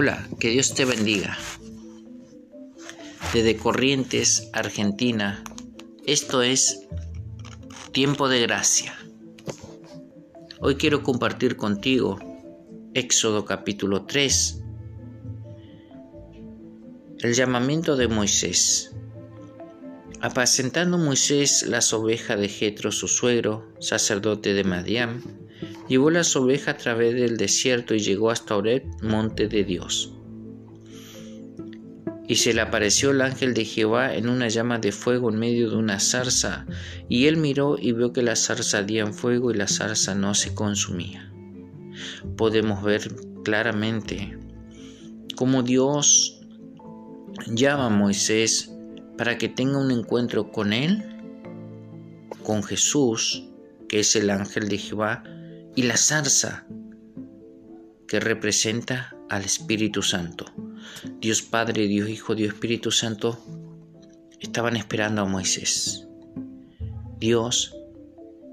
Hola, que Dios te bendiga. Desde Corrientes, Argentina, esto es Tiempo de Gracia. Hoy quiero compartir contigo Éxodo capítulo 3, el llamamiento de Moisés. Apacentando Moisés las ovejas de Jetro, su suegro, sacerdote de Madián, Llevó las ovejas a través del desierto y llegó hasta Oreb, monte de Dios. Y se le apareció el ángel de Jehová en una llama de fuego en medio de una zarza, y él miró y vio que la zarza ardía en fuego y la zarza no se consumía. Podemos ver claramente cómo Dios llama a Moisés para que tenga un encuentro con él, con Jesús, que es el ángel de Jehová, y la zarza que representa al Espíritu Santo. Dios Padre, Dios Hijo, Dios Espíritu Santo estaban esperando a Moisés. Dios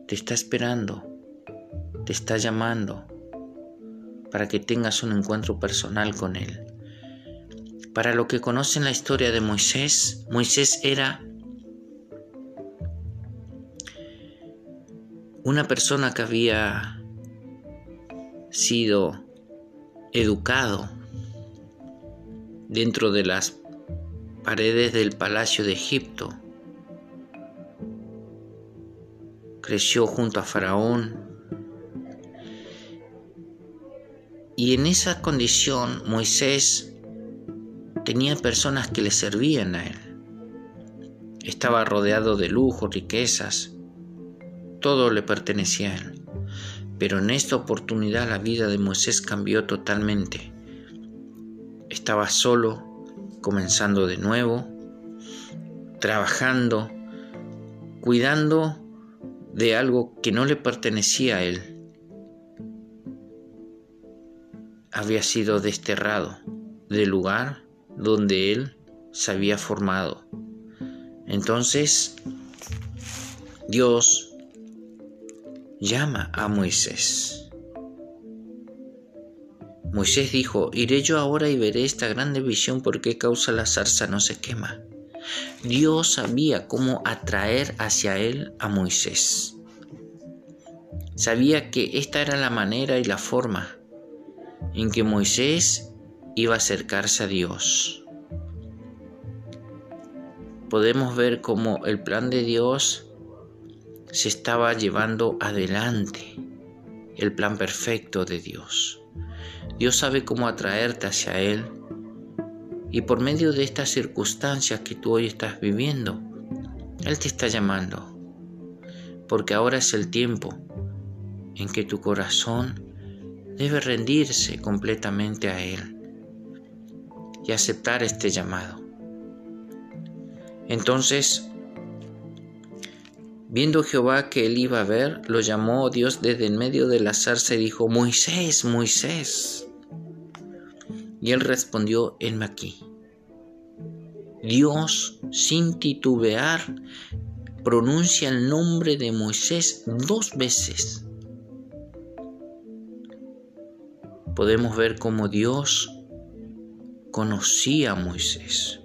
te está esperando, te está llamando para que tengas un encuentro personal con Él. Para lo que conocen la historia de Moisés, Moisés era una persona que había sido educado dentro de las paredes del palacio de Egipto. Creció junto a Faraón. Y en esa condición Moisés tenía personas que le servían a él. Estaba rodeado de lujo, riquezas. Todo le pertenecía a él. Pero en esta oportunidad la vida de Moisés cambió totalmente. Estaba solo, comenzando de nuevo, trabajando, cuidando de algo que no le pertenecía a él. Había sido desterrado del lugar donde él se había formado. Entonces, Dios llama a Moisés. Moisés dijo, iré yo ahora y veré esta grande visión por qué causa la zarza no se quema. Dios sabía cómo atraer hacia él a Moisés. Sabía que esta era la manera y la forma en que Moisés iba a acercarse a Dios. Podemos ver cómo el plan de Dios se estaba llevando adelante el plan perfecto de Dios. Dios sabe cómo atraerte hacia Él y por medio de estas circunstancias que tú hoy estás viviendo, Él te está llamando. Porque ahora es el tiempo en que tu corazón debe rendirse completamente a Él y aceptar este llamado. Entonces, Viendo Jehová que él iba a ver, lo llamó Dios desde en medio de la zarza y dijo, Moisés, Moisés. Y él respondió, enme aquí. Dios, sin titubear, pronuncia el nombre de Moisés dos veces. Podemos ver cómo Dios conocía a Moisés.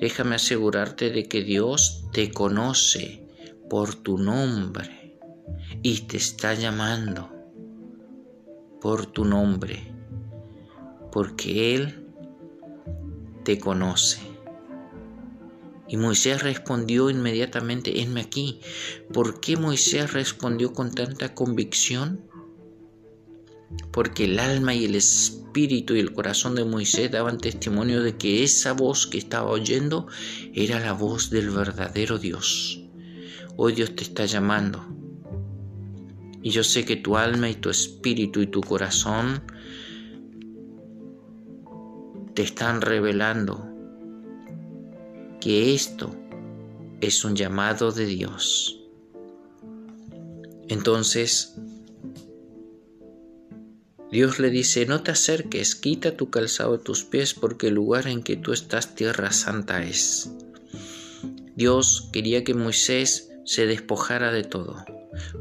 Déjame asegurarte de que Dios te conoce por tu nombre y te está llamando por tu nombre, porque Él te conoce. Y Moisés respondió inmediatamente, enme aquí. ¿Por qué Moisés respondió con tanta convicción? Porque el alma y el espíritu y el corazón de Moisés daban testimonio de que esa voz que estaba oyendo era la voz del verdadero Dios. Hoy Dios te está llamando. Y yo sé que tu alma y tu espíritu y tu corazón te están revelando que esto es un llamado de Dios. Entonces, Dios le dice, no te acerques, quita tu calzado de tus pies, porque el lugar en que tú estás tierra santa es. Dios quería que Moisés se despojara de todo,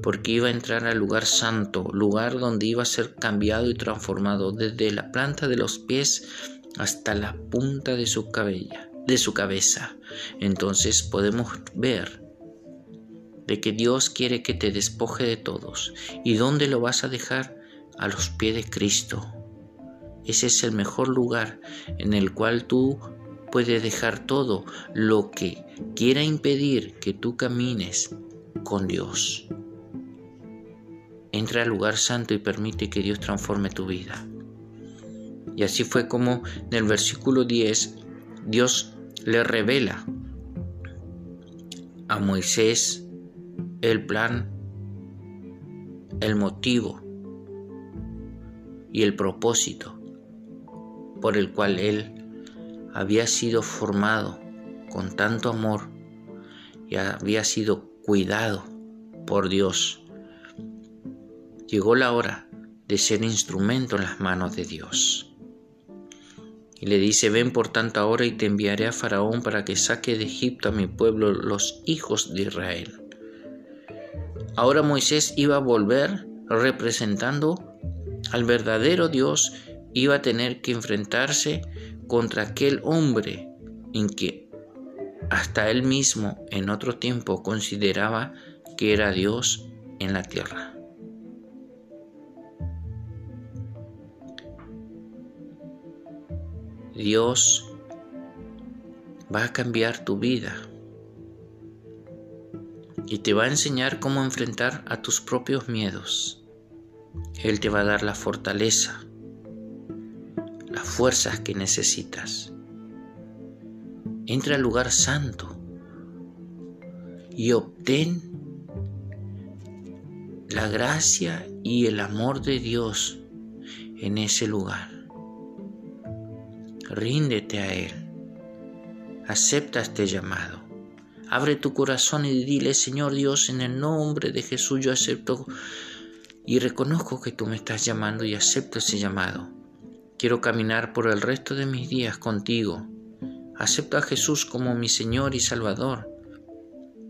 porque iba a entrar al lugar santo, lugar donde iba a ser cambiado y transformado desde la planta de los pies hasta la punta de su cabella, de su cabeza. Entonces podemos ver de que Dios quiere que te despoje de todos. ¿Y dónde lo vas a dejar? A los pies de Cristo. Ese es el mejor lugar en el cual tú puedes dejar todo lo que quiera impedir que tú camines con Dios. Entra al lugar santo y permite que Dios transforme tu vida. Y así fue como en el versículo 10 Dios le revela a Moisés el plan, el motivo y el propósito por el cual él había sido formado con tanto amor y había sido cuidado por Dios. Llegó la hora de ser instrumento en las manos de Dios. Y le dice, ven por tanto ahora y te enviaré a Faraón para que saque de Egipto a mi pueblo los hijos de Israel. Ahora Moisés iba a volver representando al verdadero Dios, iba a tener que enfrentarse contra aquel hombre en que hasta él mismo en otro tiempo consideraba que era Dios en la tierra. Dios va a cambiar tu vida y te va a enseñar cómo enfrentar a tus propios miedos. Él te va a dar la fortaleza, las fuerzas que necesitas. Entra al lugar santo y obtén la gracia y el amor de Dios en ese lugar. Ríndete a Él. Acepta este llamado. Abre tu corazón y dile, Señor Dios, en el nombre de Jesús yo acepto y reconozco que tú me estás llamando y acepto ese llamado. Quiero caminar por el resto de mis días contigo. Acepto a Jesús como mi Señor y Salvador.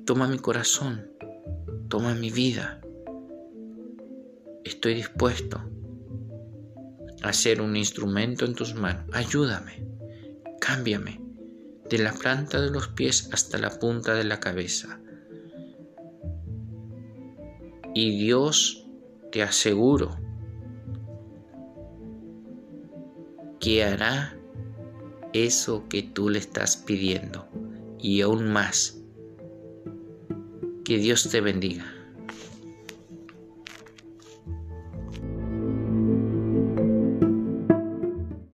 Toma mi corazón, toma mi vida. Estoy dispuesto a ser un instrumento en tus manos. Ayúdame, cámbiame de la planta de los pies hasta la punta de la cabeza. Y Dios, te aseguro, que hará eso que tú le estás pidiendo y aún más. Que Dios te bendiga.